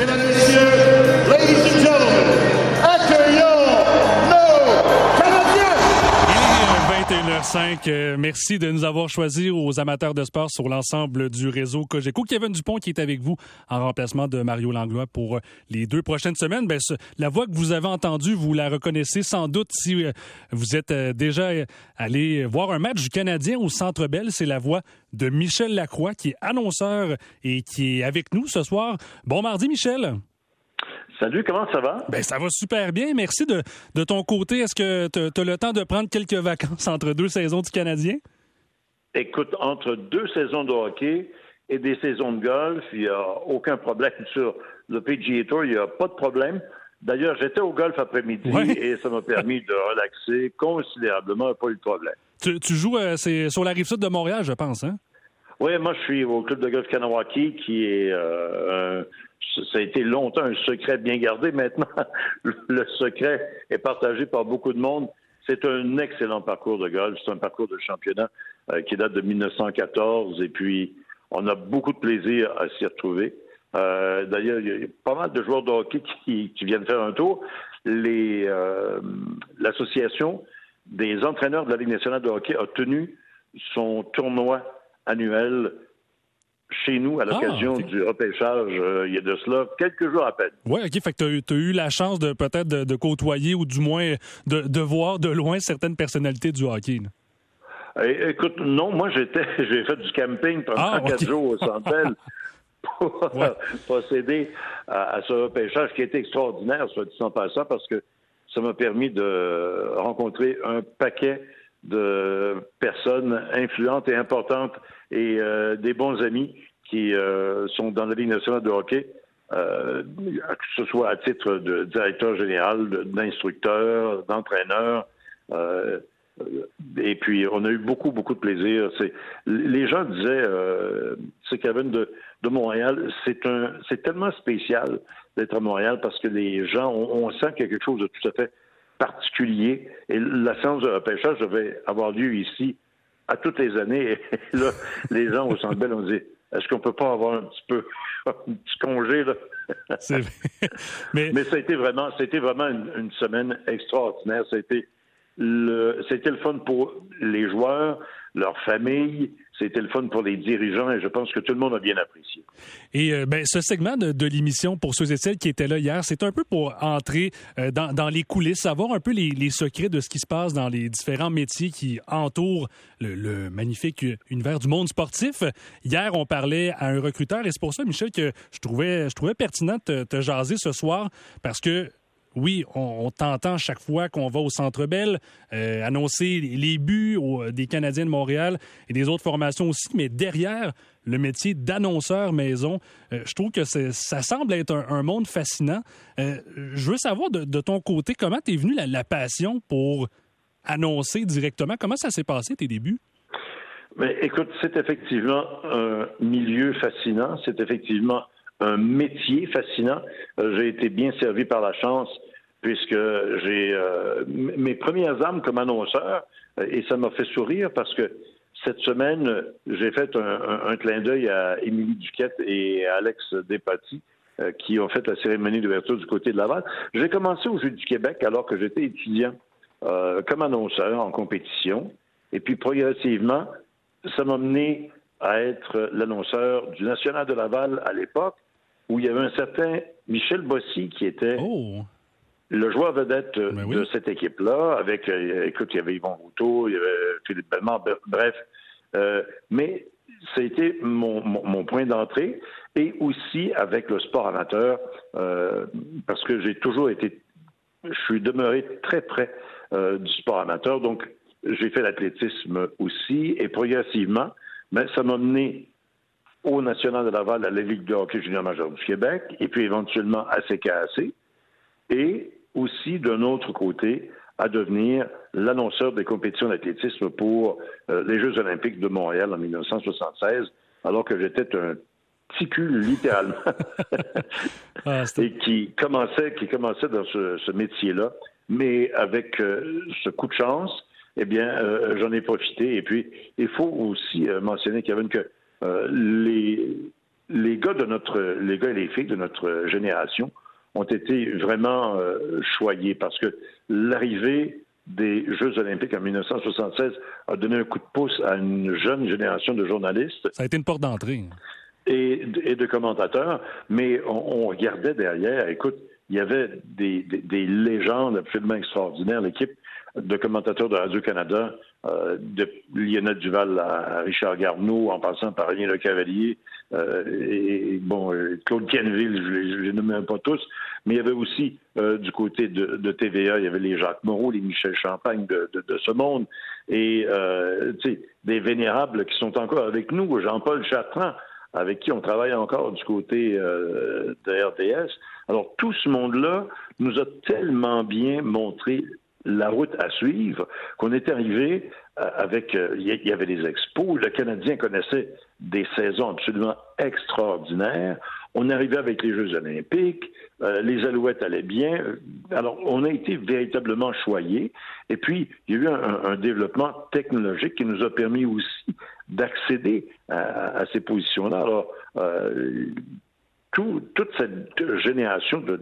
Mesdames, Messieurs, Euh, merci de nous avoir choisi aux amateurs de sport sur l'ensemble du réseau Cogeco. Kevin Dupont qui est avec vous en remplacement de Mario Langlois pour euh, les deux prochaines semaines. Ben, la voix que vous avez entendue, vous la reconnaissez sans doute si euh, vous êtes déjà allé voir un match du Canadien au Centre Bell. C'est la voix de Michel Lacroix qui est annonceur et qui est avec nous ce soir. Bon mardi, Michel. Salut, comment ça va? Ben, ça va super bien. Merci de, de ton côté. Est-ce que tu as le temps de prendre quelques vacances entre deux saisons du Canadien? Écoute, entre deux saisons de hockey et des saisons de golf, il n'y a aucun problème sur le PGA Tour, il n'y a pas de problème. D'ailleurs, j'étais au golf après-midi Ouais. et ça m'a permis de relaxer considérablement, pas eu de problème. Tu, tu joues euh, c'est sur la rive sud de Montréal, je pense, hein? Oui, moi, je suis au club de golf Kanawaki, qui est, euh, un- ça a été longtemps un secret bien gardé. Maintenant, le secret est partagé par beaucoup de monde. C'est un excellent parcours de golf. C'est un parcours de championnat euh, qui date de 1914. Et puis, on a beaucoup de plaisir à s'y retrouver. Euh, D'ailleurs, il y a pas mal de joueurs de hockey qui, viennent faire un tour. Euh, L'association des entraîneurs de la Ligue nationale de hockey a tenu son tournoi annuel chez nous à l'occasion ok. du repêchage euh, il y a de cela quelques jours à peine. Oui, OK. Fait que tu as, eu la chance de peut-être de, de côtoyer ou du moins de, de voir de loin certaines personnalités du hockey. Eh, écoute, non, moi j'étais, j'ai fait du camping pendant Ah, quatre jours au Centre pour Ouais. procéder à, à ce repêchage qui était extraordinaire, soit dit en passant, parce que ça m'a permis de rencontrer un paquet de personnes influentes et importantes et euh, des bons amis qui euh, sont dans la Ligue nationale de hockey, euh, que ce soit à titre de directeur général, d'instructeur, d'entraîneur. euh, et puis, on a eu beaucoup, beaucoup de plaisir. Les gens disaient, euh, c'est Kevin de, de Montréal, c'est un, tellement spécial d'être à Montréal parce que les gens, on, sent quelque chose de tout à fait particulier. Et la séance de repêchage devait avoir lieu ici à toutes les années. Et là, les gens au Centre Bell ont dit, est-ce qu'on peut pas avoir un petit peu, un petit congé, là? Mais, Mais ça a été vraiment, c'était vraiment une, une semaine extraordinaire. C'était le, c'était le fun pour les joueurs, leurs familles, c'était le fun pour les dirigeants et je pense que tout le monde a bien apprécié. Et euh, ben, ce segment de, l'émission, pour ceux et celles qui étaient là hier, c'est un peu pour entrer euh, dans, les coulisses, savoir un peu les, secrets de ce qui se passe dans les différents métiers qui entourent le, magnifique univers du monde sportif. Hier, on parlait à un recruteur et c'est pour ça, Michel, que je trouvais, je trouvais pertinent de te, jaser ce soir parce que oui, on, t'entend chaque fois qu'on va au Centre Bell euh, annoncer les buts des Canadiens de Montréal et des autres formations aussi, mais derrière le métier d'annonceur maison, euh, je trouve que ça semble être un, monde fascinant. Euh, je veux savoir de, ton côté, comment t'es venu la, passion pour annoncer directement? Comment ça s'est passé tes débuts? Mais écoute, c'est effectivement un milieu fascinant, c'est effectivement un métier fascinant. Euh, j'ai été bien servi par la chance puisque j'ai mes premières armes comme annonceur et ça m'a fait sourire parce que cette semaine, j'ai fait un, un- un clin d'œil à Émilie Duquette et à Alex Despatie euh, qui ont fait la cérémonie d'ouverture du côté de Laval. J'ai commencé au Jeu du Québec alors que j'étais étudiant euh, comme annonceur en compétition. Et puis progressivement, ça m'a mené à être l'annonceur du National de Laval à l'époque, où il y avait un certain Michel Bossy qui était Oh! le joueur vedette Ben oui. de cette équipe-là, avec, euh, écoute, il y avait Yvon Routeau, il y avait Philippe Bellemare, bre- bref. Euh, mais ça a été mon, point d'entrée, et aussi avec le sport amateur, euh, parce que j'ai toujours été, je suis demeuré très près euh, du sport amateur, donc j'ai fait l'athlétisme aussi, et progressivement, ben, ça m'a mené au National de Laval, à la Ligue de hockey junior majeur du Québec, et puis éventuellement à CKAC et aussi d'un autre côté à devenir l'annonceur des compétitions d'athlétisme pour euh, les Jeux olympiques de Montréal en 1976, alors que j'étais un petit cul, littéralement, Ah, et qui commençait, qui commençait dans ce, ce métier-là. Mais avec euh, ce coup de chance, eh bien, euh, j'en ai profité. Et puis, il faut aussi mentionner, Kevin, que les, les gars de notre, les gars et les filles de notre génération ont été vraiment euh, choyés parce que l'arrivée des Jeux olympiques en 1976 a donné un coup de pouce à une jeune génération de journalistes. Ça a été une porte d'entrée. Et, de commentateurs, mais on, regardait derrière, écoute, il y avait des, des légendes absolument extraordinaires. L'équipe de commentateurs de Radio-Canada, euh, de Lionel Duval à, Richard Garneau, en passant par Rien Le Cavalier, euh, et, bon, euh, Claude Kenville, je ne les nomme pas tous, mais il y avait aussi du côté de, TVA, il y avait les Jacques Moreau, les Michel Champagne de, ce monde, et sais, des vénérables qui sont encore avec nous, Jean-Paul Chartrand, avec qui on travaille encore du côté de RDS. Alors, tout ce monde-là nous a tellement bien montré la route à suivre, qu'on est arrivé euh, avec, euh, il y avait des expos, le Canadien connaissait des saisons absolument extraordinaires. On arrivait avec les Jeux olympiques, euh, les Alouettes allaient bien. Alors, on a été véritablement choyés. Et puis, il y a eu un, développement technologique qui nous a permis aussi d'accéder à, ces positions-là. Alors, toute cette génération de,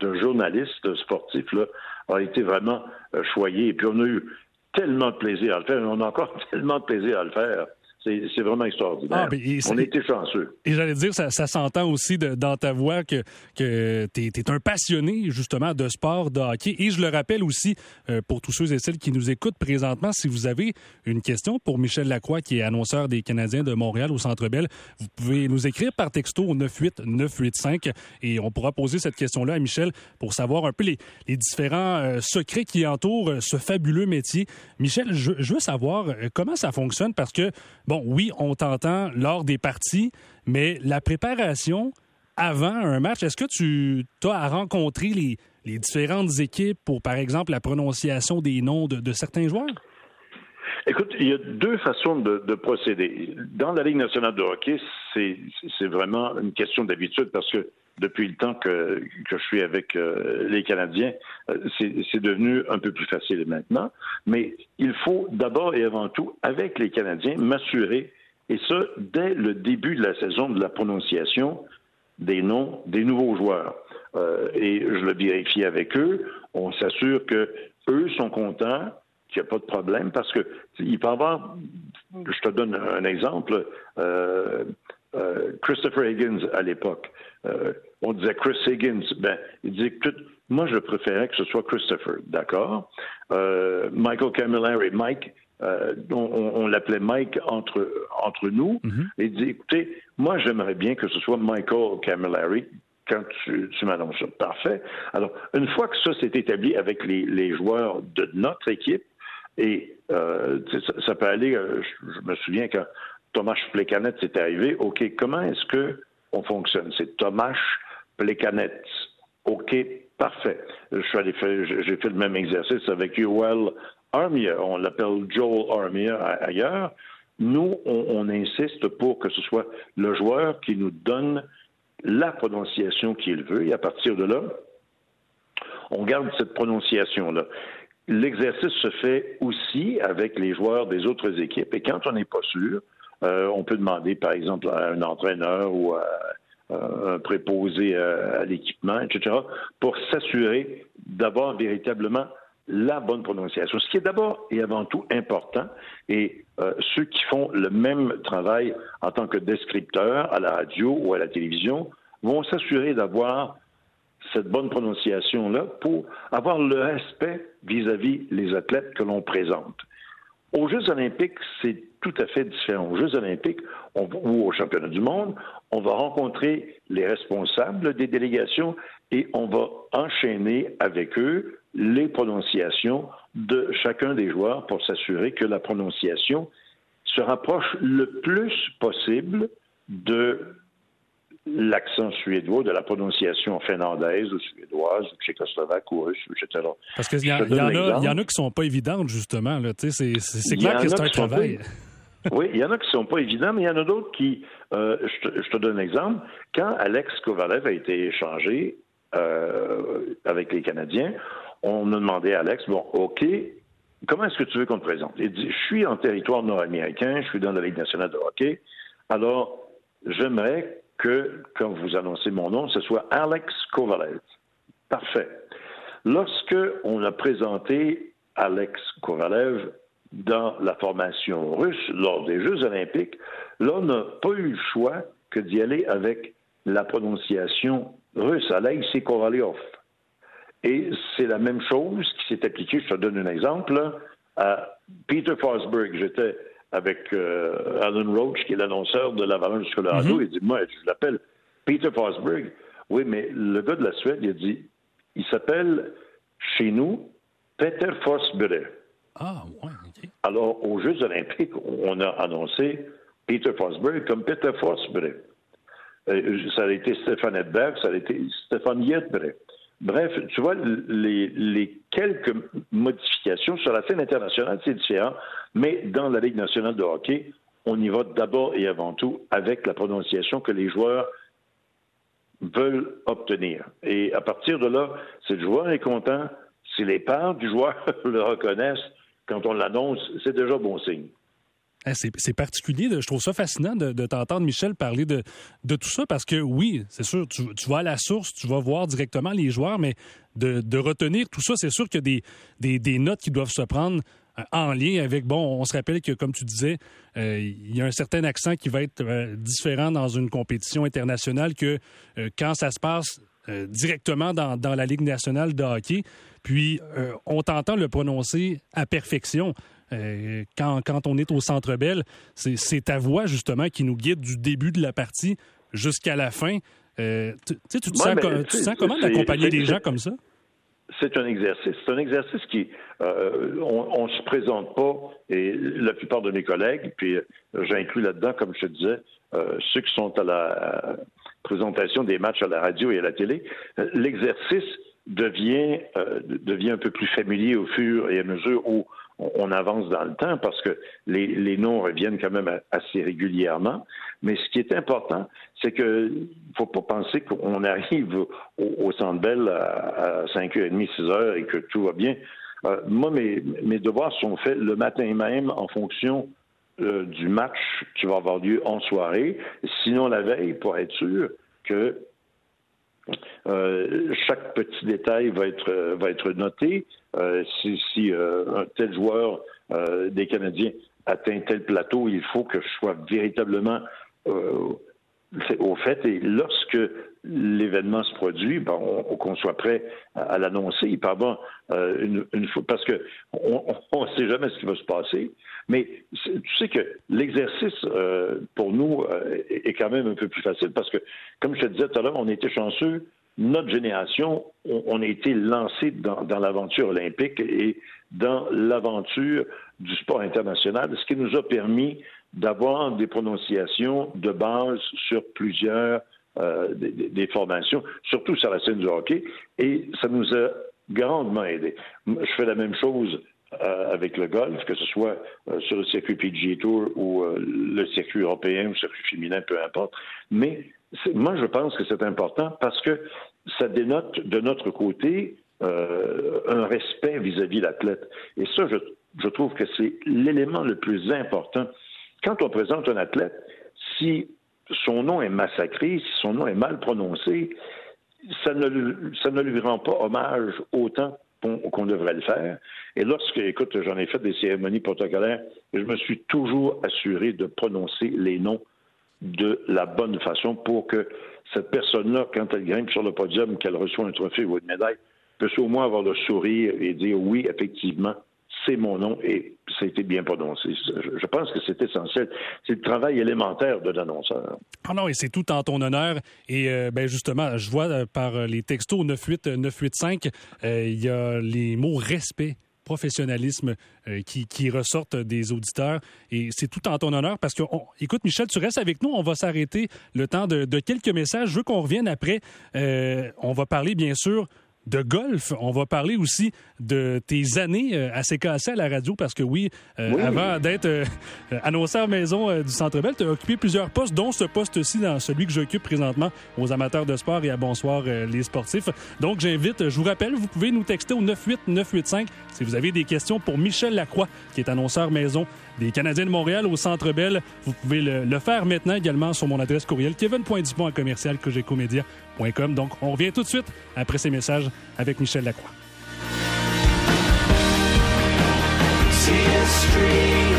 de journalistes sportifs là, a été vraiment euh, choyé. Et puis on a eu tellement de plaisir à le faire. On a encore tellement de plaisir à le faire. C'est vraiment extraordinaire. Ah, on a été chanceux. Et j'allais dire, ça, s'entend aussi dans ta voix que, que tu es, un passionné justement de sport, de hockey. Et je le rappelle aussi euh, pour tous ceux et celles qui nous écoutent présentement, si vous avez une question pour Michel Lacroix, qui est annonceur des Canadiens de Montréal au Centre Bell, vous pouvez nous écrire par texto au 98985 et on pourra poser cette question-là à Michel pour savoir un peu les, différents euh, secrets qui entourent euh, ce fabuleux métier. Michel, je, je veux savoir comment ça fonctionne? Parce que bon, oui, on t'entend lors des parties, mais la préparation avant un match, est-ce que tu as à rencontrer les, différentes équipes pour, par exemple, la prononciation des noms de, certains joueurs? Écoute, il y a deux façons de, procéder. Dans la Ligue nationale de hockey, c'est vraiment une question d'habitude parce que depuis le temps que, je suis avec euh, les Canadiens, euh, c'est devenu un peu plus facile maintenant. Mais il faut d'abord et avant tout, avec les Canadiens, m'assurer, et ça dès le début de la saison, de la prononciation des noms des nouveaux joueurs. Euh, et je le vérifie avec eux. On s'assure que eux sont contents, qu'il n'y a pas de problème, parce que il peut y avoir, je te donne un exemple, Christopher Higgins à l'époque on disait Chris Higgins. Ben, il disait, écoute, moi, je préférais que ce soit Christopher, d'accord? Euh, Michael Camilleri, Mike, euh, on, l'appelait Mike entre, entre nous. Mm-hmm. Et il dit, écoutez, moi, j'aimerais bien que ce soit Michael Camilleri quand tu, tu m'annonces ça. Parfait. Alors, une fois que ça s'est établi avec les, joueurs de notre équipe, et euh, ça, peut aller, je, me souviens quand Thomas Plecanet s'est arrivé, OK, comment est-ce que on fonctionne? C'est Thomas canettes. OK, parfait. J'ai fait le même exercice avec Yoel Armia. On l'appelle Joel Armia ailleurs. Nous, on, insiste pour que ce soit le joueur qui nous donne la prononciation qu'il veut. Et à partir de là, on garde cette prononciation-là. L'exercice se fait aussi avec les joueurs des autres équipes. Et quand on n'est pas sûr, euh, on peut demander, par exemple, à un entraîneur ou à un préposé à, l'équipement, etc., pour s'assurer d'avoir véritablement la bonne prononciation. Ce qui est d'abord et avant tout important, et euh, ceux qui font le même travail en tant que descripteurs à la radio ou à la télévision vont s'assurer d'avoir cette bonne prononciation-là pour avoir le respect vis-à-vis les athlètes que l'on présente. Aux Jeux olympiques, c'est tout à fait différent. Aux Jeux olympiques ou aux championnats du monde, on va rencontrer les responsables des délégations et on va enchaîner avec eux les prononciations de chacun des joueurs pour s'assurer que la prononciation se rapproche le plus possible de l'accent suédois, de la prononciation finlandaise ou suédoise ou tchécoslovaque ou russe, etc. Parce qu'il y, y, en a, y en a qui sont pas évidentes, justement. C'est clair que c'est un travail. oui, il y en a qui sont pas évidents, mais il y en a d'autres qui... Euh, je, te, je, te, donne un exemple. Quand Alex Kovalev a été échangé euh, avec les Canadiens, on a demandé à Alex, bon, OK, comment est-ce que tu veux qu'on te présente? Il dit, je suis en territoire nord-américain, je suis dans la Ligue nationale de hockey, alors j'aimerais que, quand vous annoncez mon nom, ce soit Alex Kovalev. Parfait. Lorsque on a présenté Alex Kovalev dans la formation russe lors des Jeux olympiques, là, on n'a pas eu le choix que d'y aller avec la prononciation russe, Alexei Kovalev. Et c'est la même chose qui s'est appliquée, je te donne un exemple, à Peter Forsberg. J'étais avec euh, Alan Roach, qui est l'annonceur de l'Avalanche du Colorado. Mm-hmm. Il dit, moi, je l'appelle Peter Forsberg. Oui, mais le gars de la Suède, il a dit, il s'appelle chez nous Peter Forsberg. Ah, ouais. Alors, aux Jeux olympiques, on a annoncé Peter Forsberg comme Peter Forsberg. Euh, ça a été Stéphane Edberg, ça a été Stéphane Yetberg. Bref, tu vois, les, quelques modifications sur la scène internationale, c'est différent, mais dans la Ligue nationale de hockey, on y va d'abord et avant tout avec la prononciation que les joueurs veulent obtenir. Et à partir de là, si le joueur est content, si les parents du joueur le reconnaissent, quand on l'annonce, c'est déjà bon signe. Eh, c'est particulier. je trouve ça fascinant de, t'entendre, Michel, parler de, tout ça parce que oui, c'est sûr, tu, vas à la source, tu vas voir directement les joueurs, mais de, retenir tout ça, c'est sûr qu'il y a des, notes qui doivent se prendre en lien avec, bon, on se rappelle que, comme tu disais, euh, il y a un certain accent qui va être euh, différent dans une compétition internationale que quand ça se passe directement dans, dans, la Ligue nationale de hockey. Puis, on t'entend le prononcer à perfection. Euh, quand, quand, on est au Centre Bell, c'est ta voix justement qui nous guide du début de la partie jusqu'à la fin. Euh, tu, tu, te sens, tu sens comment d'accompagner des gens comme ça? C'est un exercice. C'est un exercice qui, euh, on ne se présente pas, et la plupart de mes collègues, puis j'inclus là-dedans, comme je te disais, ceux qui sont à la présentation des matchs à la radio et à la télé, l'exercice devient, devient un peu plus familier au fur et à mesure où on avance dans le temps parce que les, noms reviennent quand même assez régulièrement. Mais ce qui est important, c'est que ne faut pas penser qu'on arrive au, Centre Bell à, 5h30, 6h et que tout va bien. Euh, moi, mes, devoirs sont faits le matin même en fonction euh, du match qui va avoir lieu en soirée. Sinon, la veille, pour être sûr que euh, chaque petit détail va être, va être noté. Euh, si, si euh, un tel joueur des Canadiens atteint tel plateau, il faut que je sois véritablement au fait. Et lorsque l'événement se produit, ben, qu'on soit prêt à, l'annoncer. Il peut avoir une, une fois, parce que on ne sait jamais ce qui va se passer. Mais tu sais que l'exercice pour nous est quand même un peu plus facile parce que, comme je te disais tout à l'heure, on était chanceux notre génération, on, a été lancé dans, l'aventure olympique et dans l'aventure du sport international, ce qui nous a permis d'avoir des prononciations de base sur plusieurs euh, des, formations, surtout sur la scène du hockey, et ça nous a grandement aidé. Je fais la même chose euh, avec le golf, que ce soit euh, sur le circuit PGA Tour ou le circuit européen ou le circuit féminin, peu importe. Mais moi, je pense que c'est important parce que ça dénote de notre côté euh, un respect vis-à-vis l'athlète. Et ça, je, trouve que c'est l'élément le plus important. Quand on présente un athlète, si son nom est massacré, si son nom est mal prononcé, ça ne, lui rend pas hommage autant qu'on devrait le faire. Et lorsque, écoute, j'en ai fait des cérémonies protocolaires, je me suis toujours assuré de prononcer les noms de la bonne façon pour que cette personne-là, quand elle grimpe sur le podium, qu'elle reçoit un trophée ou une médaille, puisse au moins avoir le sourire et dire oui, effectivement, c'est mon nom et ça a été bien prononcé. Je pense que c'est essentiel. C'est le travail élémentaire de l'annonceur. Ah non, et c'est tout en ton honneur. Et euh, ben justement, je vois euh, par les textos 98 985, euh, il y a les mots respect professionnalisme euh, qui, ressortent des auditeurs. Et c'est tout en ton honneur parce que, écoute, Michel, tu restes avec nous. On va s'arrêter le temps de, quelques messages. Je veux qu'on revienne après. Euh, on va parler, bien sûr, de golf. On va parler aussi de tes années à CKC à la radio, parce que oui, avant d'être annonceur maison du Centre Bell, tu as occupé plusieurs postes, dont ce poste-ci, dans celui que j'occupe présentement aux amateurs de sport et à Bonsoir les sportifs. Donc, j'invite, je vous rappelle, vous pouvez nous texter au 98985 si vous avez des questions pour Michel Lacroix, qui est annonceur maison des Canadiens de Montréal au Centre Bell. Vous pouvez le, faire maintenant également sur mon adresse courriel kevin.dupont à commercial Donc, on revient tout de suite après ces messages avec Michel Lacroix. street.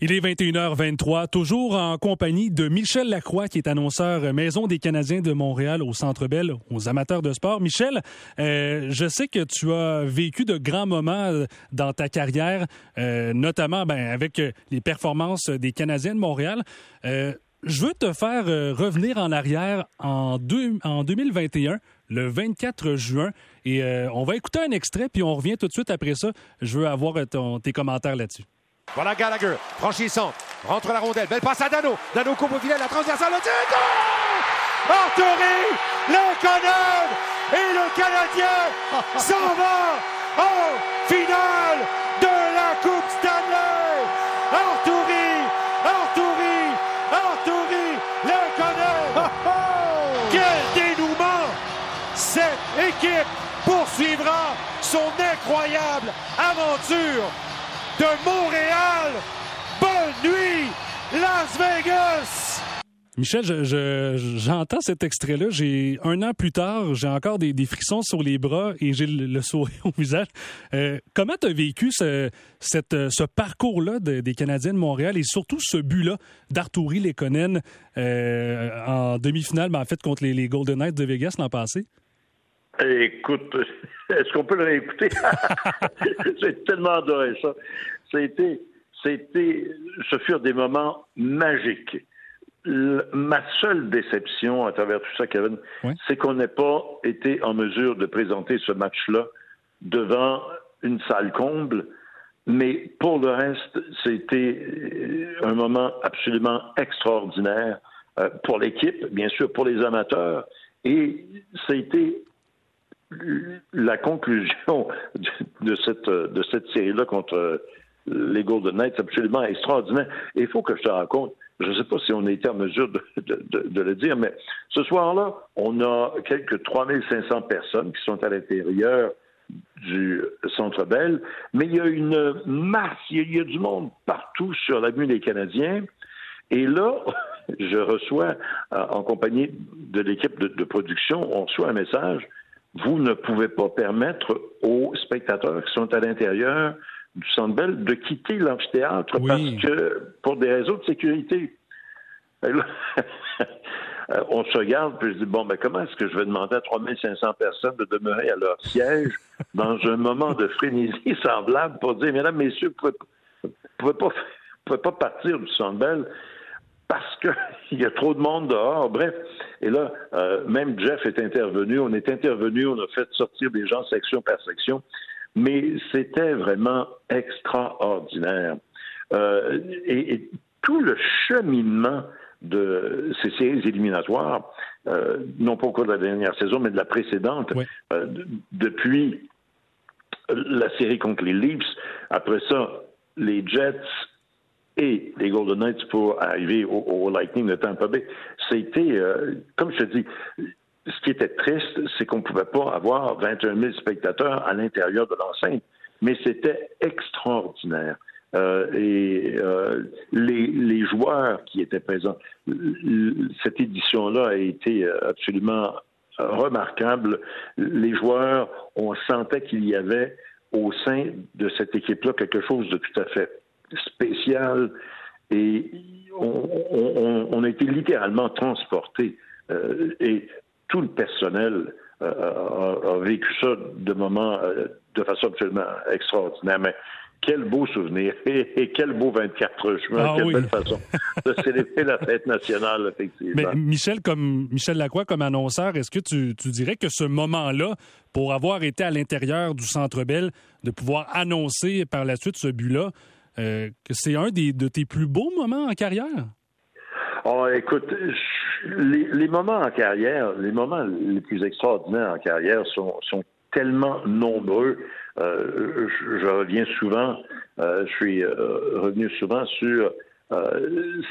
Il est 21h23, toujours en compagnie de Michel Lacroix, qui est annonceur Maison des Canadiens de Montréal au Centre Bell, aux amateurs de sport. Michel, euh, je sais que tu as vécu de grands moments euh, dans ta carrière, euh, notamment ben, avec les performances des Canadiens de Montréal. je veux te faire revenir en arrière en, en 2021 le 24 juin. Et on va écouter un extrait, puis on revient tout de suite après ça. Je veux avoir tes commentaires là-dessus. Voilà Gallagher, franchissant, rentre la rondelle, belle passe à Dano. Dano coupe au filet, la transversale, le tir, Arthurie, Lekonen et le Canadien s'en va en finale de la Coupe Stanley. Arthurie, Arthurie, Arthurie, Lekonen. Quel dénouement Cette équipe poursuivra son incroyable aventure de Montréal. Bonne nuit, Las Vegas. Michel, j'entends cet extrait-là. J'ai un an plus tard, j'ai encore des, frissons sur les bras et j'ai le, sourire au visage. Euh, comment tu as vécu ce, parcours-là des Canadiens de Montréal et surtout ce but-là d'Arturi Lekonen euh, en demi-finale, mais en fait contre les, les Golden Knights de Vegas l'an passé? Écoute, est-ce qu'on peut le réécouter? J'ai tellement adoré ça. C'était, c'était, ce furent des moments magiques. ma seule déception à travers tout ça, Kevin, c'est qu'on n'ait pas été en mesure de présenter ce match-là devant une salle comble. Mais pour le reste, c'était un moment absolument extraordinaire euh, pour l'équipe, bien sûr, pour les amateurs. Et c'était la conclusion de cette, de cette série-là contre les Golden Knights, c'est absolument extraordinaire. Il faut que je te raconte, je ne sais pas si on a été en mesure de, de, le dire, mais ce soir-là, on a quelques 3500 personnes qui sont à l'intérieur du Centre Bell, mais il y a une masse, il y a du monde partout sur l'avenue des Canadiens. Et là, je reçois, euh, en compagnie de l'équipe de, de, production, on reçoit un message vous ne pouvez pas permettre aux spectateurs qui sont à l'intérieur du Centre Bell de quitter l'amphithéâtre parce que pour des raisons de sécurité. on se regarde, puis je dis, bon, mais comment est-ce que je vais demander à 3500 personnes de demeurer à leur siège dans un moment de frénésie semblable pour dire, mesdames, messieurs, vous ne pouvez, pouvez, pas partir du Centre Bell? Parce qu'il y a trop de monde dehors. Bref, et là, euh, même Jeff est intervenu, on est intervenu, on a fait sortir des gens section par section, mais c'était vraiment extraordinaire. Euh, et, tout le cheminement de ces séries éliminatoires, euh, non pas au cours de la dernière saison, mais de la précédente, depuis la série contre les Leafs, après ça, les Jets, et les Golden Knights pour arriver au, Lightning de Tampa Bay. C'était, euh, comme je te dis, ce qui était triste, c'est qu'on ne pouvait pas avoir 21 000 spectateurs à l'intérieur de l'enceinte, mais c'était extraordinaire. Euh, et euh, les, les, joueurs qui étaient présents, cette édition-là a été absolument remarquable. Les joueurs, on sentait qu'il y avait au sein de cette équipe-là quelque chose de tout à fait spécial et on, a été littéralement transporté euh, et tout le personnel euh, a, vécu ça de moment euh, de façon absolument extraordinaire. Mais quel beau souvenir et, quel beau 24 juin. Ah quelle belle façon de célébrer la fête nationale, effectivement. Mais Michel, comme Michel Lacroix, comme annonceur, est-ce que tu, dirais que ce moment-là, pour avoir été à l'intérieur du Centre Bell, de pouvoir annoncer par la suite ce but-là, euh, que c'est un des, de tes plus beaux moments en carrière? Oh, écoute, les, moments en carrière, les moments les plus extraordinaires en carrière sont, tellement nombreux. Euh, je, reviens souvent, euh, je suis revenu souvent sur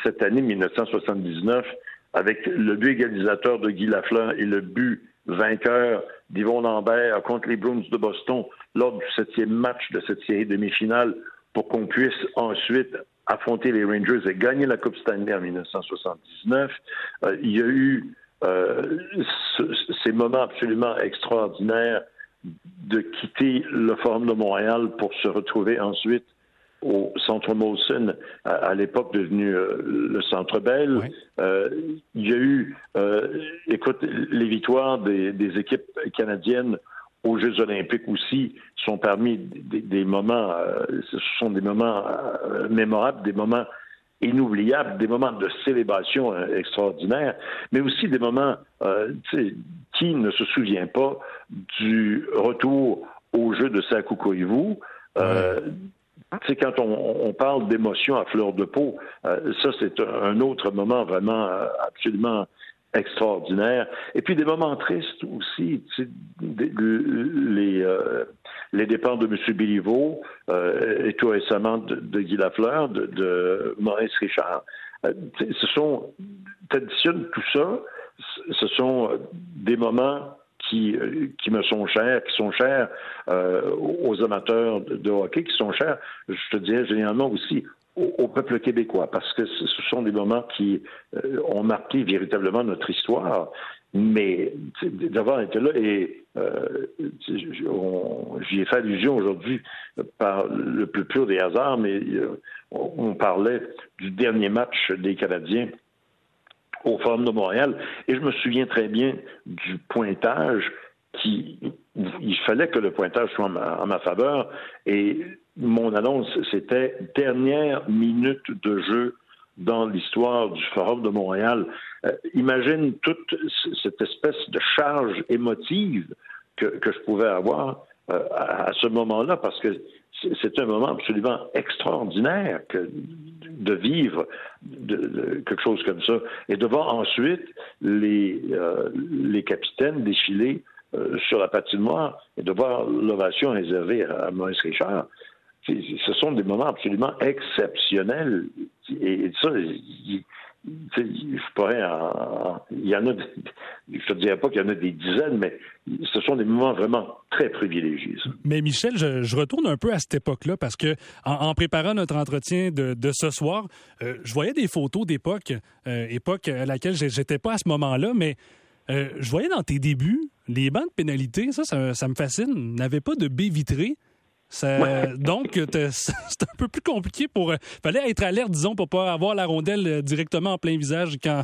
cette année 1979 avec le but égalisateur de Guy Lafleur et le but vainqueur d'Yvon Lambert contre les Bruins de Boston lors du septième match de cette série demi-finale pour qu'on puisse ensuite affronter les Rangers et gagner la Coupe Stanley en 1979. il y a eu ces moments absolument extraordinaires de quitter le Forum de Montréal pour se retrouver ensuite au Centre Molson, à, l'époque devenu euh, le Centre Bell. Euh, il y a eu, euh, écoute, les victoires des, équipes canadiennes aux Jeux olympiques aussi sont parmi des, moments, ce sont des moments mémorables, des moments inoubliables, des moments de célébration extraordinaires, mais aussi des moments, qui ne se souvient pas du retour au jeu de Sakukoivu. Euh, c'est quand on, parle d'émotion à fleur de peau, euh, ça c'est un autre moment vraiment euh, absolument extraordinaire. Et puis des moments tristes aussi, les, euh, les départs de M. Béliveau et tout récemment de, Guy Lafleur, de, de Maurice Richard. ce sont, t'additionnes tout ça, ce sont des moments qui, euh, qui me sont chers, qui sont chers euh, aux amateurs de, hockey, qui sont chers, je te dirais généralement aussi au, peuple québécois, parce que ce sont des moments qui euh, ont marqué véritablement notre histoire. Mais d'avoir été là, et j'y ai fait allusion aujourd'hui par le plus pur des hasards, mais on parlait du dernier match des Canadiens au Forum de Montréal. Et je me souviens très bien du pointage qui. Il fallait que le pointage soit en ma, faveur. Et mon annonce, c'était dernière minute de jeu dans l'histoire du Forum de Montréal. Euh, imagine toute cette espèce de charge émotive que, je pouvais avoir euh, à, ce moment-là, parce que c'est un moment absolument extraordinaire que de vivre de, quelque chose comme ça et de voir ensuite les, euh, les capitaines défiler sur la patinoire et de voir l'ovation réservée à, Maurice Richard. Ce sont des moments absolument exceptionnels. Et, ça, je pourrais il y en a, je te dirais pas qu'il y en a des dizaines, mais ce sont des moments vraiment très privilégiés. Mais Michel, je, retourne un peu à cette époque-là parce que en, préparant notre entretien de, ce soir, euh, je voyais des photos d'époque, euh, époque à laquelle j'étais pas à ce moment-là, mais euh, je voyais dans tes débuts les bancs de pénalité, ça, ça, me fascine, n'avaient pas de baie vitrée. Donc, c'est un peu plus compliqué pour. Il euh, fallait être alerte, disons, pour pas avoir la rondelle euh, directement en plein visage quand,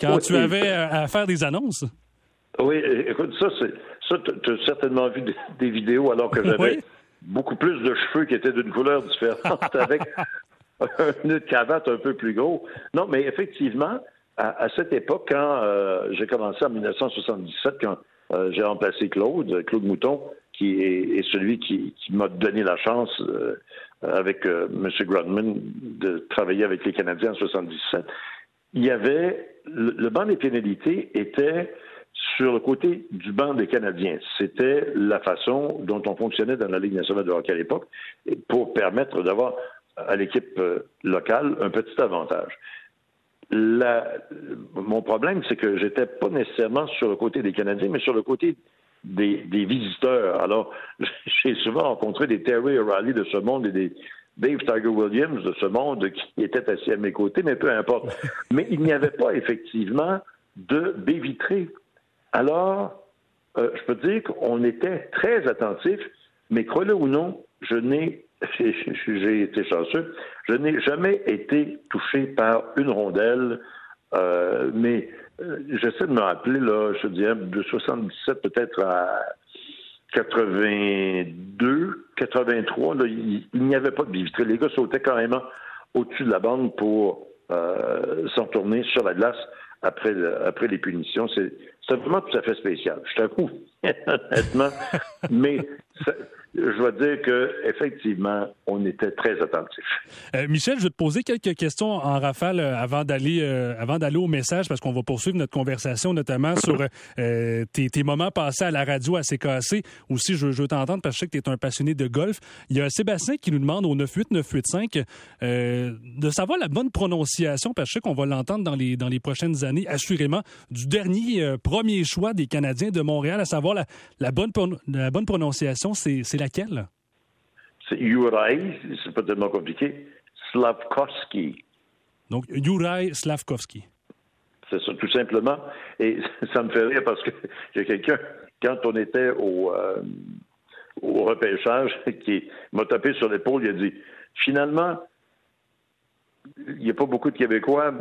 quand tu avais euh, à faire des annonces. Oui, écoute, ça, c'est. Ça, tu as certainement vu des, vidéos alors que j'avais beaucoup plus de cheveux qui étaient d'une couleur différente avec un nœud de cravate un peu plus gros. Non, mais effectivement, à, cette époque, quand j'ai commencé en 1977, quand j'ai remplacé Claude, Claude Mouton, qui est, celui qui, m'a donné la chance, euh, avec euh, M. Grudman, de travailler avec les Canadiens en 77. Il y avait le, banc des pénalités était sur le côté du banc des Canadiens. C'était la façon dont on fonctionnait dans la Ligue nationale de hockey à l'époque pour permettre d'avoir à l'équipe euh, locale un petit avantage. mon problème, c'est que j'étais pas nécessairement sur le côté des Canadiens, mais sur le côté des, visiteurs. Alors, j'ai souvent rencontré des Terry O'Reilly de ce monde et des Dave Tiger Williams de ce monde qui étaient assis à mes côtés, mais peu importe. Mais il n'y avait pas effectivement de baie vitrée. Alors, euh, je peux dire qu'on était très attentifs, mais croyez-le ou non, je n'ai, j'ai été chanceux, je n'ai jamais été touché par une rondelle, euh, mais j'essaie de me rappeler, là, je dirais, de 77 peut-être à 82, 83, il, n'y avait pas de vitrée. Les gars sautaient carrément au-dessus de la bande pour euh, s'en tourner sur la glace après, après les punitions. C'est vraiment tout à fait spécial. Je t'avoue, honnêtement. mais je dois dire qu'effectivement, on était très attentifs. Euh, Michel, je vais te poser quelques questions en rafale euh, avant d'aller euh, avant d'aller au message parce qu'on va poursuivre notre conversation notamment sur tes, moments passés à la radio à CKC. Aussi, je, veux t'entendre parce que je sais que tu es un passionné de golf. Il y a Sébastien qui nous demande au 98985 de savoir la bonne prononciation parce que je sais qu'on va l'entendre dans les dans les prochaines années assurément du dernier premier choix des Canadiens de Montréal, à savoir la, la bonne la bonne prononciation, c'est laquelle? C'est Juraj, c'est pas tellement compliqué, Slavkovski. Donc, Juraj Slavkovski. C'est ça, tout simplement. Et ça me fait rire parce que a quelqu'un, quand on était au, euh, au repêchage, qui m'a tapé sur l'épaule, il a dit Finalement, il n'y a pas beaucoup de Québécois.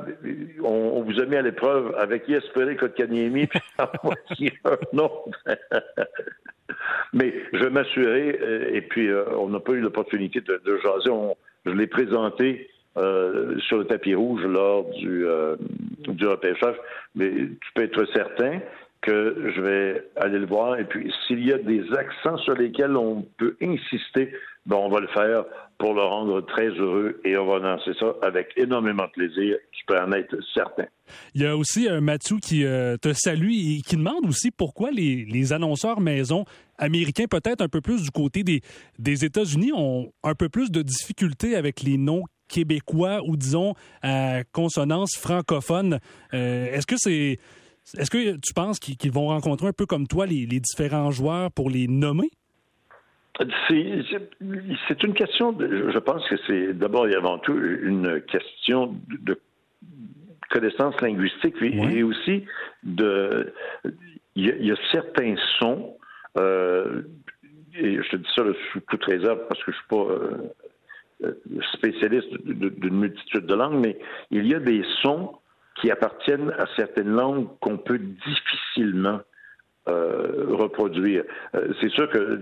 On, vous a mis à l'épreuve avec Yespéré Kotkaniemi, puis voici un autre. Mais je vais m'assurer, euh, et puis euh, on n'a pas eu l'opportunité de, jaser. je l'ai présenté euh, sur le tapis rouge lors du, du repêchage, mais tu peux être certain que je vais aller le voir. Et puis, s'il y a des accents sur lesquels on peut insister, ben, on va le faire pour le rendre très heureux et on va lancer ça avec énormément de plaisir, tu peux en être certain. Il y a aussi un Mathieu qui euh, te salue et qui demande aussi pourquoi les, annonceurs maison américains, peut-être un peu plus du côté des, des États-Unis, ont un peu plus de difficultés avec les noms québécois ou disons à consonance francophone. Euh, est-ce que c'est est-ce que tu penses qu'ils vont rencontrer un peu comme toi les, différents joueurs pour les nommer? C'est une question, je pense que c'est d'abord et avant tout une question de connaissance linguistique et aussi de. Il y, a, certains sons, euh, et je te dis ça sous toute réserve parce que je ne suis pas euh, spécialiste d'une multitude de langues, mais il y a des sons qui appartiennent à certaines langues qu'on peut difficilement euh, reproduire. Euh, c'est sûr que,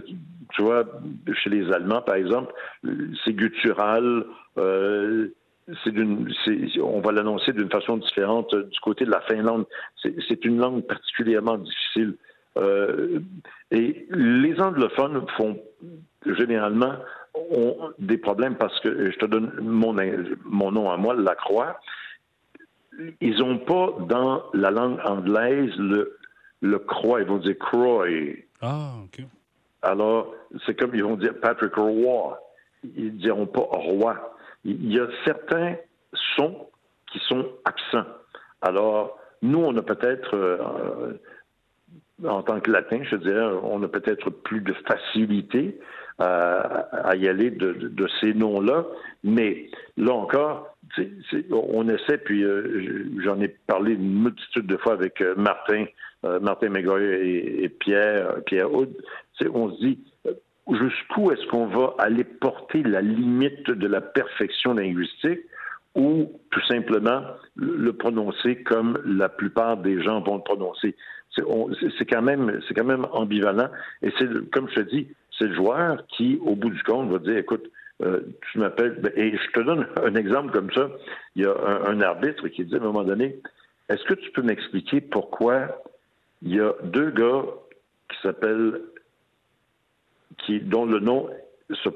tu vois, chez les Allemands, par exemple, c'est guttural, euh, c'est d'une, on va l'annoncer d'une façon différente du côté de la Finlande. C'est une langue particulièrement difficile. et les anglophones font généralement ont des problèmes parce que je te donne mon, mon nom à moi, la croix ils n'ont pas dans la langue anglaise le, le croix, ils vont dire croy. Ah, OK. Alors, c'est comme ils vont dire Patrick Roy. Ils ne diront pas roi. Il y a certains sons qui sont absents. Alors, nous, on a peut-être, euh, en tant que latin, je dirais, on a peut-être plus de facilité à, y aller de, ces noms-là. Mais là encore, on essaie, puis euh, j'en ai parlé une multitude de fois avec euh, Martin, euh, Martin McGoy et, Pierre, Pierre Houd. On se dit, jusqu'où est-ce qu'on va aller porter la limite de la perfection linguistique ou tout simplement le prononcer comme la plupart des gens vont le prononcer? C'est quand même, c'est quand même ambivalent. Et c'est comme je te dis, c'est le joueur qui, au bout du compte, va dire, écoute, euh, tu m'appelles, ben, et je te donne un exemple comme ça. Il y a un, arbitre qui dit à un moment donné, est-ce que tu peux m'expliquer pourquoi il y a deux gars qui s'appellent, qui, dont le nom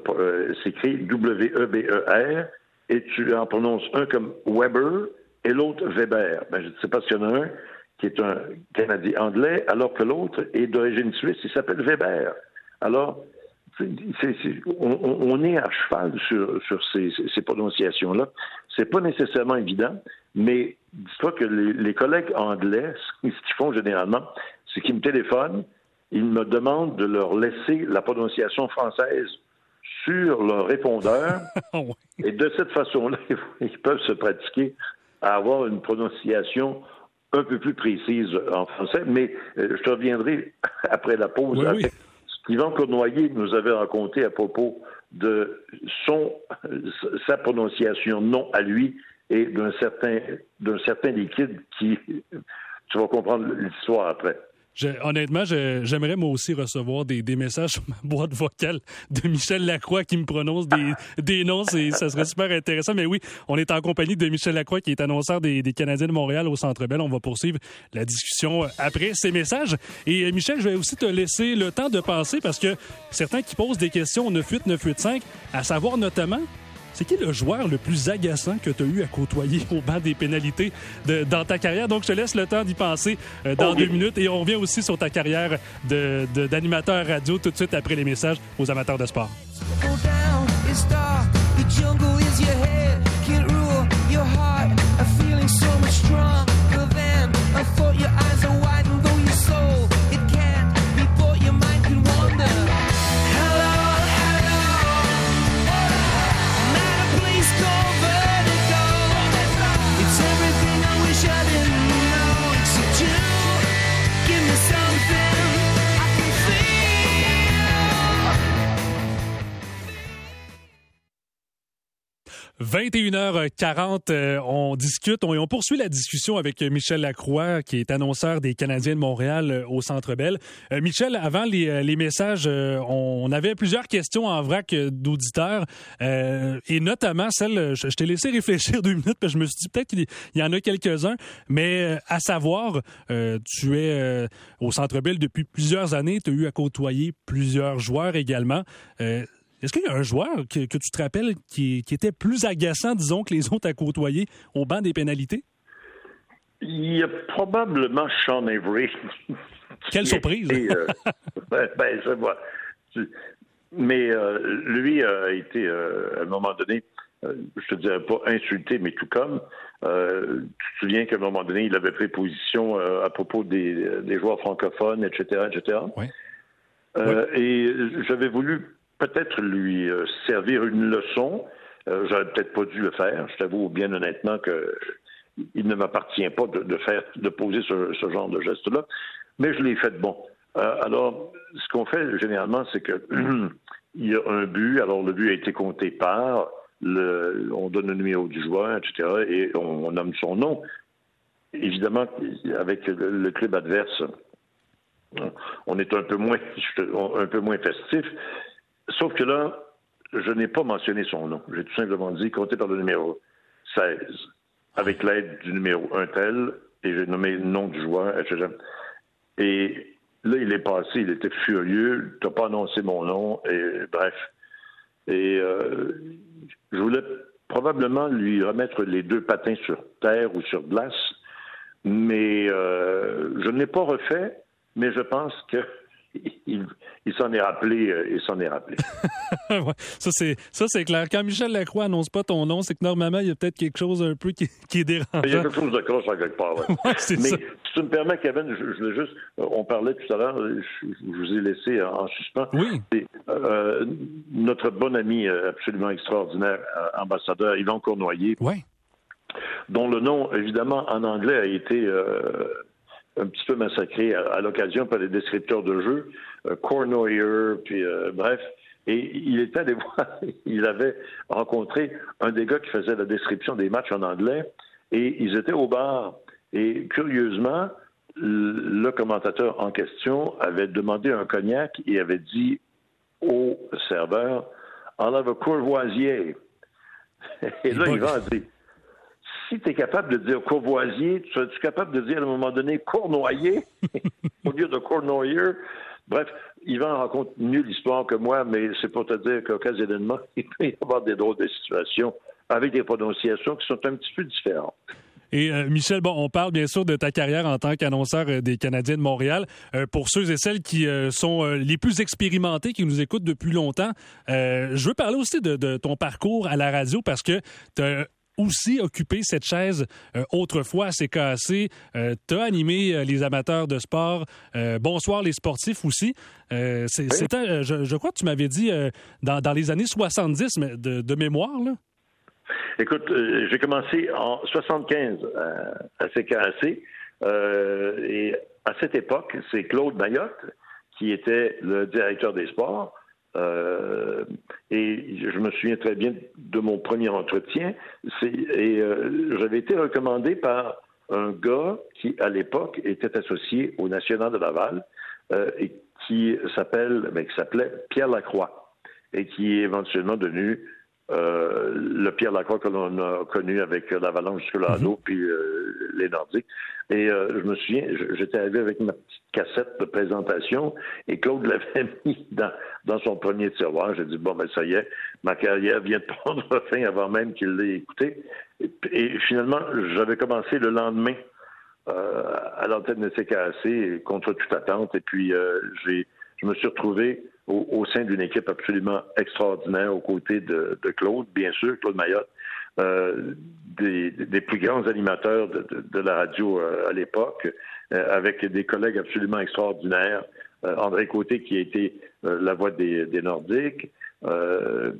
euh, s'écrit W-E-B-E-R, et tu en prononces un comme Weber et l'autre Weber. Ben, je ne sais pas s'il y en a un qui est un Canadien anglais, alors que l'autre est d'origine suisse, il s'appelle Weber. Alors, on, est à cheval sur, ces, prononciations-là. C'est pas nécessairement évident, mais dis-toi que les, collègues anglais, ce qu'ils font généralement, c'est qu'ils me téléphonent, ils me demandent de leur laisser la prononciation française sur leur répondeur, ah et de cette façon-là, ils peuvent se pratiquer à avoir une prononciation un peu plus précise en français, mais euh, je te reviendrai après la pause avec Yvan Cournoyer nous avait raconté à propos de son, sa prononciation non à lui et d'un certain, d'un certain liquide qui, tu vas comprendre l'histoire après. Honnêtement, j'aimerais moi aussi recevoir des, messages sur ma boîte vocale de Michel Lacroix qui me prononce des, noms. Ça serait super intéressant. Mais oui, on est en compagnie de Michel Lacroix qui est annonceur des, des Canadiens de Montréal au Centre Bell. On va poursuivre la discussion après ces messages. Et euh, Michel, je vais aussi te laisser le temps de penser parce que certains qui posent des questions 9-8, 9-8-5, à savoir notamment c'est qui le joueur le plus agaçant que tu as eu à côtoyer au banc des pénalités dans ta carrière? Donc, je te laisse le temps d'y penser euh, dans deux minutes et on revient aussi sur ta carrière d'animateur de, radio tout de suite après les messages aux amateurs de sport. « 21h40, euh, on discute on, on poursuit la discussion avec Michel Lacroix, qui est annonceur des Canadiens de Montréal euh, au Centre Bell. Euh, Michel, avant les, les messages, on avait plusieurs questions en vrac d'auditeurs, et notamment celle, je, t'ai laissé réfléchir deux minutes, parce que je me suis dit peut-être qu'il y en a quelques-uns, mais à savoir, tu es au Centre Bell depuis plusieurs années, tu as eu à côtoyer plusieurs joueurs également. Est-ce qu'il y a un joueur que, tu te rappelles qui, était plus agaçant, disons, que les autres à côtoyer au banc des pénalités? Il y a probablement Sean Avery. Quelle surprise! Euh, ben, ben. Mais euh, lui a été, euh, à un moment donné, je te dirais pas insulté, mais tout comme. tu te souviens qu'à un moment donné, il avait pris position à propos des, joueurs francophones, etc., etc. Oui. Et j'avais voulu peut-être lui euh, servir une leçon. Euh, J'aurais peut-être pas dû le faire. Je t'avoue bien honnêtement que il ne m'appartient pas de, faire, de poser ce, genre de geste-là, mais je l'ai fait de bon. Euh, alors, ce qu'on fait généralement, c'est que il y a un but. Alors, le but a été compté par. Le, on donne le numéro du joueur, etc., et on, nomme son nom. Évidemment, avec le, club adverse, on est un peu moins, un peu moins festif, Sauf que là, je n'ai pas mentionné son nom. J'ai tout simplement dit comptez par le numéro 16, avec l'aide du numéro 1 tel, et j'ai nommé le nom du joueur, etc. Et là, il est passé, il était furieux, tu n'as pas annoncé mon nom, et bref. Et euh, je voulais probablement lui remettre les deux patins sur terre ou sur glace, mais euh, je ne l'ai pas refait, mais je pense que il, s'en est rappelé, euh, il s'en est rappelé. ça c'est ça c'est clair. Quand Michel Lacroix annonce pas ton nom, c'est que normalement il y a peut-être quelque chose un peu qui, est dérangeant. Il y a quelque chose de croche à quelque part. Mais si tu me permets, Kevin, je, je juste, euh, on parlait tout à l'heure, je, vous ai laissé en suspens. Oui. Euh, notre bon ami absolument extraordinaire, ambassadeur Yvan Cournoyer. Oui. Dont le nom, évidemment, en anglais a été un petit peu massacré à, l'occasion par les descripteurs de jeu, euh, Cornoyer, puis euh, bref. Et il était allé voir, il avait rencontré un des gars qui faisait la description des matchs en anglais, et ils étaient au bar. Et curieusement, le commentateur en question avait demandé un cognac et avait dit au serveur, enlève Courvoisier. Et là, il va dire si tu es capable de dire Courvoisier, tu es capable de dire à un moment donné Cournoyer? Au lieu de Cournoyer? Bref, Yvan raconte mieux l'histoire que moi, mais c'est pour te dire qu'occasionnellement, il peut y avoir des drôles de situations avec des prononciations qui sont un petit peu différentes. Et euh, Michel, bon, on parle bien sûr de ta carrière en tant qu'annonceur euh, des Canadiens de Montréal. Euh, pour ceux et celles qui sont les plus expérimentés, qui nous écoutent depuis longtemps, je veux parler aussi de, de, ton parcours à la radio parce que tu as aussi occupé cette chaise euh, autrefois à CKC. Euh, tu as animé euh, les amateurs de sport. bonsoir les sportifs aussi. C'était, je, crois que tu m'avais dit dans, les années 70, mais de, mémoire. Là. Écoute, j'ai commencé en 75 à CKC. et à cette époque, c'est Claude Mayotte qui était le directeur des sports. Euh, et je me souviens très bien de mon premier entretien. Et euh, j'avais été recommandé par un gars qui, à l'époque, était associé au National de Laval euh, et qui s'appelle, ben, qui s'appelait Pierre Lacroix et qui est éventuellement devenu euh, le Pierre Lacroix que l'on a connu avec l'Avalanche jusque là mm puis euh, les Nordiques. Et je me souviens, j'étais arrivé avec ma petite cassette de présentation et Claude l'avait mis dans, dans son premier tiroir. J'ai dit, bon, ben ça y est, ma carrière vient de prendre fin avant même qu'il l'ait écouté. Et, finalement, j'avais commencé le lendemain euh, à l'antenne de CKAC contre toute attente. Et puis, euh, j'ai, je me suis retrouvé au, sein d'une équipe absolument extraordinaire aux côtés de, Claude, bien sûr, Claude Mayotte, euh, des, plus grands animateurs de, la radio à l'époque, avec des collègues absolument extraordinaires. André Côté, qui a été la voix des, des Nordiques, euh,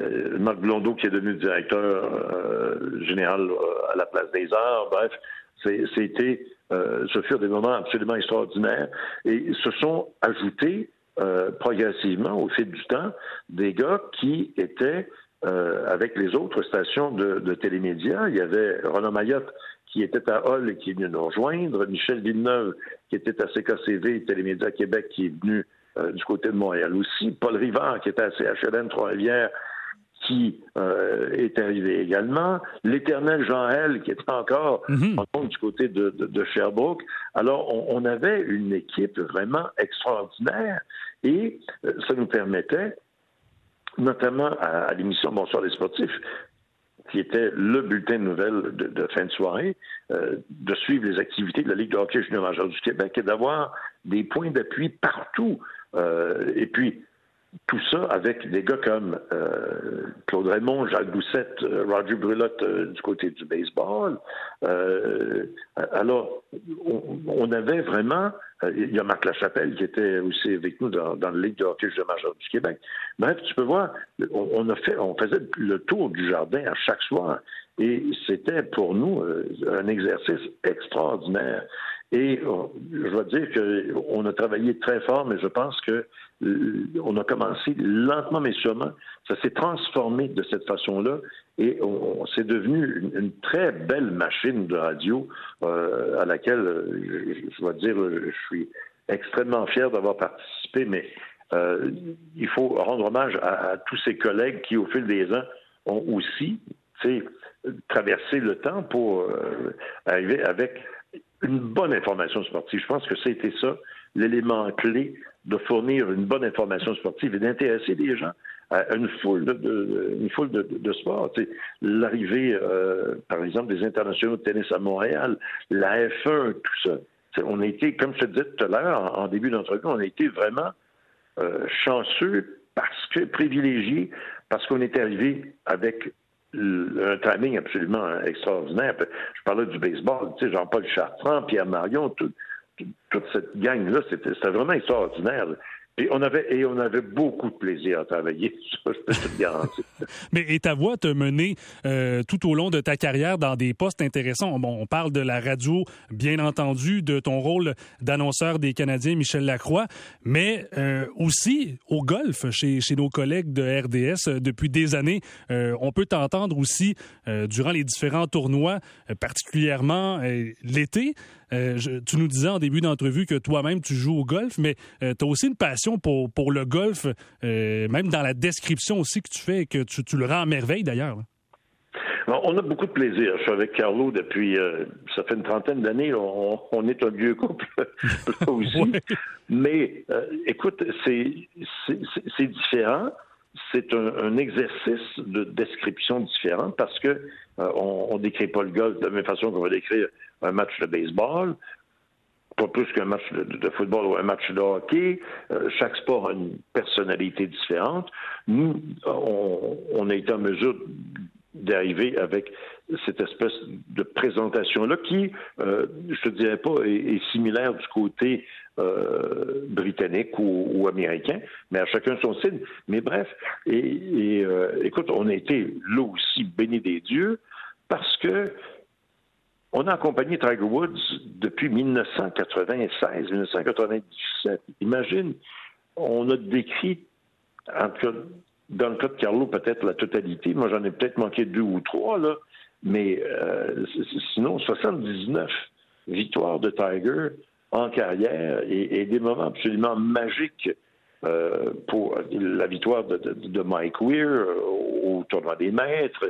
euh, Marc Blondeau qui est devenu directeur euh, général à la place des arts. Bref, c'était, ce furent des moments absolument extraordinaires et se sont ajoutés progressivement au fil du temps des gars qui étaient avec les autres stations de, de télémédias. Il y avait Roland Mayotte qui était à Hall et qui est venu nous rejoindre, Michel Villeneuve qui était à CKCV, Télémédia Québec, qui est venu euh, du côté de Montréal aussi. Paul Rivard, qui était à CHLM Trois-Rivières, qui euh, est arrivé également. L'éternel Jean L, qui était encore mhm. du côté de, Sherbrooke. Alors, on, avait une équipe vraiment extraordinaire et euh, ça nous permettait, notamment à, l'émission Bonsoir les sportifs, qui était le bulletin de nouvelles de, fin de soirée, de suivre les activités de la Ligue de hockey junior majeur du Québec et d'avoir des points d'appui partout euh, et puis, tout ça avec des gars comme euh, Claude Raymond, Jacques Doucette, euh, Roger Brulotte du côté du baseball. alors, on, avait vraiment... il y a Marc Lachapelle qui était aussi avec nous dans, le Ligue de hockey de majeur du Québec. Bref, tu peux voir, on, a fait, on faisait le tour du jardin à chaque soir. Et c'était pour nous un exercice extraordinaire. Et je dois dire qu'on a travaillé très fort, mais je pense que euh, on a commencé lentement mais sûrement. Ça s'est transformé de cette façon-là et on, c'est devenu une, très belle machine de radio euh, à laquelle, euh, je, dois dire, je suis extrêmement fier d'avoir participé, mais il faut rendre hommage à, tous ces collègues qui, au fil des ans, ont aussi traversé le temps pour arriver avec une bonne information sportive. Je pense que c'était ça l'élément clé de fournir une bonne information sportive et d'intéresser les gens à une foule de, une foule de, sports. L'arrivée, euh, par exemple, des internationaux de tennis à Montréal, la F1, tout ça. on a été, comme je te disais tout à l'heure, en, début d'entrevue, on a été vraiment euh, chanceux parce que privilégiés, parce qu'on est arrivé avec un timing absolument extraordinaire. Je parlais du baseball, tu sais, Jean-Paul Chartrand, Pierre Marion, toute cette gang-là, c'était vraiment extraordinaire. Et on avait et on avait beaucoup de plaisir à travailler, ça, je peux te garantir. Mais et ta voix t'a mené euh, tout au long de ta carrière dans des postes intéressants. On parle de la radio, bien entendu, de ton rôle d'annonceur des Canadiens, Michel Lacroix, mais euh, aussi au golf chez, chez nos collègues de RDS euh, depuis des années. on peut t'entendre aussi durant les différents tournois, particulièrement l'été. Tu nous disais en début d'entrevue que toi-même tu joues au golf, mais tu as aussi une passion pour, pour le golf, euh, même dans la description aussi que tu fais, que tu, tu le rends à merveille d'ailleurs. On a beaucoup de plaisir. Je suis avec Carlo depuis, euh, ça fait une trentaine d'années. On, est un vieux couple aussi. Mais euh, écoute, c'est différent. C'est un, exercice de description différent parce que on, on décrit pas le golf de la même façon qu'on va décrire un match de baseball pas plus qu'un match de, football ou un match de hockey. Euh, chaque sport a une personnalité différente. Nous, on, a été en mesure d'arriver avec cette espèce de présentation-là qui, euh, je te dirais pas, est, similaire du côté euh, britannique ou, américain, mais à chacun son signe. Mais bref, et, écoute, on a été là aussi bénis des dieux parce que on a accompagné Tiger Woods depuis 1996, 1997. Imagine, on a décrit, en tout cas, dans le cas de Carlo, peut-être la totalité. Moi, j'en ai peut-être manqué deux ou trois, là. Mais sinon, 79 victoires de Tiger en carrière et, des moments absolument magiques pour la victoire de, Mike Weir au tournoi des maîtres.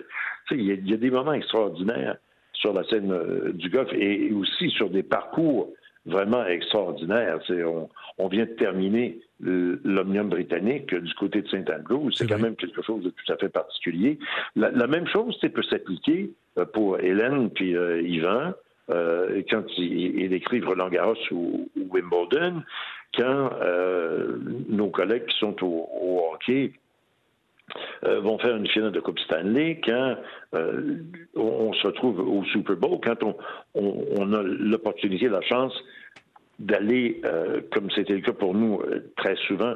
Il y, a des moments extraordinaires sur la scène du golf et aussi sur des parcours vraiment extraordinaire. On, on, vient de terminer l'Omnium britannique du côté de Saint-Andrew. C'est quand même quelque chose de tout à fait particulier. La, même chose peut s'appliquer euh, pour Hélène puis euh, Yvan. Euh, quand ils, écrivent Roland Garros ou, Wimbledon, quand euh, nos collègues qui sont au, au hockey euh, vont faire une finale de Coupe Stanley, quand euh, on, se retrouve au Super Bowl, quand on, on, a l'opportunité, la chance d'aller, euh, comme c'était le cas pour nous très souvent,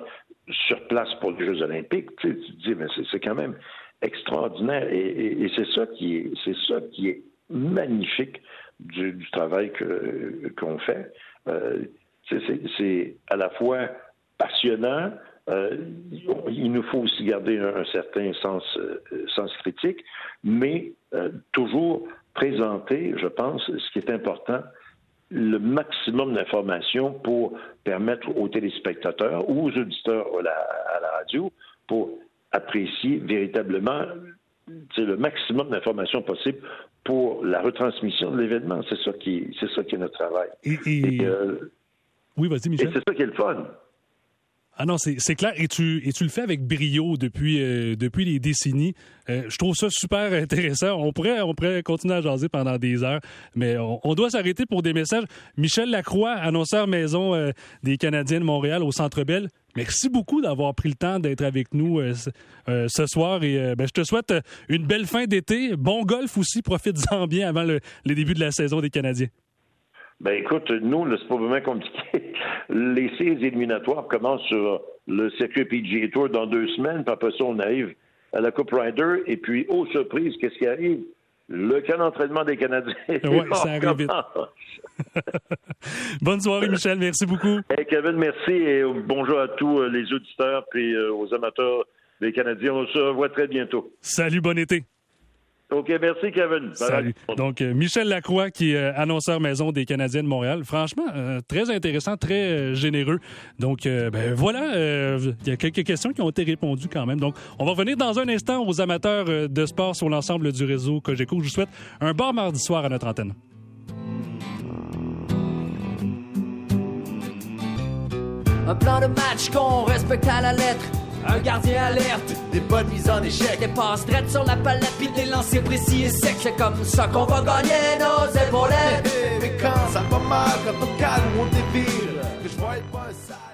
sur place pour les Jeux Olympiques, tu, te dis, mais c'est quand même extraordinaire. Et, c'est ça qui est, c'est ça qui est magnifique du, du travail que, qu'on fait. c'est à la fois passionnant, euh, il nous faut aussi garder un, certain sens, euh, sens critique, mais euh, toujours présenter, je pense, ce qui est important, le maximum d'informations pour permettre aux téléspectateurs ou aux auditeurs à la, à la radio pour apprécier véritablement le maximum d'informations possible pour la retransmission de l'événement. C'est ça qui, c'est ça qui est notre travail. Et, oui, vas-y, Michel. Et c'est ça qui est le fun. Ah non, c'est clair. Et tu, et tu le fais avec brio depuis, euh, depuis les décennies. Euh, je trouve ça super intéressant. On pourrait, on pourrait continuer à jaser pendant des heures, mais on, doit s'arrêter pour des messages. Michel Lacroix, annonceur maison euh, des Canadiens de Montréal au Centre Bell. Merci beaucoup d'avoir pris le temps d'être avec nous ce soir et ben, je te souhaite une belle fin d'été. Bon golf aussi. Profites-en bien avant le, les débuts de la saison des Canadiens. Ben écoute, nous, c'est pas vraiment compliqué. Les séries éliminatoires commencent sur le circuit PGA Tour dans deux semaines, puis après ça, on arrive à la Coupe Ryder, et puis, oh surprise, qu'est-ce qui arrive? Le camp d'entraînement des Canadiens. Oui, ça arrive vite. Bonne soirée, Michel. Merci beaucoup. Hey, Kevin, merci et bonjour à tous euh, les auditeurs et euh, aux amateurs des Canadiens. On se revoit très bientôt. Salut, bon été. OK, merci Kevin. Salut. Donc, euh, Michel Lacroix, qui est euh, annonceur maison des Canadiens de Montréal. Franchement, euh, très intéressant, très généreux. Donc, ben voilà, il y a quelques questions qui ont été répondues quand même. Donc, on va revenir dans un instant aux amateurs de sport sur l'ensemble du réseau Cogeco. Je vous souhaite un bon mardi soir à notre antenne. Un plan de match qu'on respecte à la lettre un gardien alerte, des bonnes mises en échec, des passes drettes sur la palette, puis des lancers précis et secs. C'est comme ça qu'on va gagner nos épaulettes. Mais quand ça va mal, quand on calme, on dévire, que je vois pas un sale.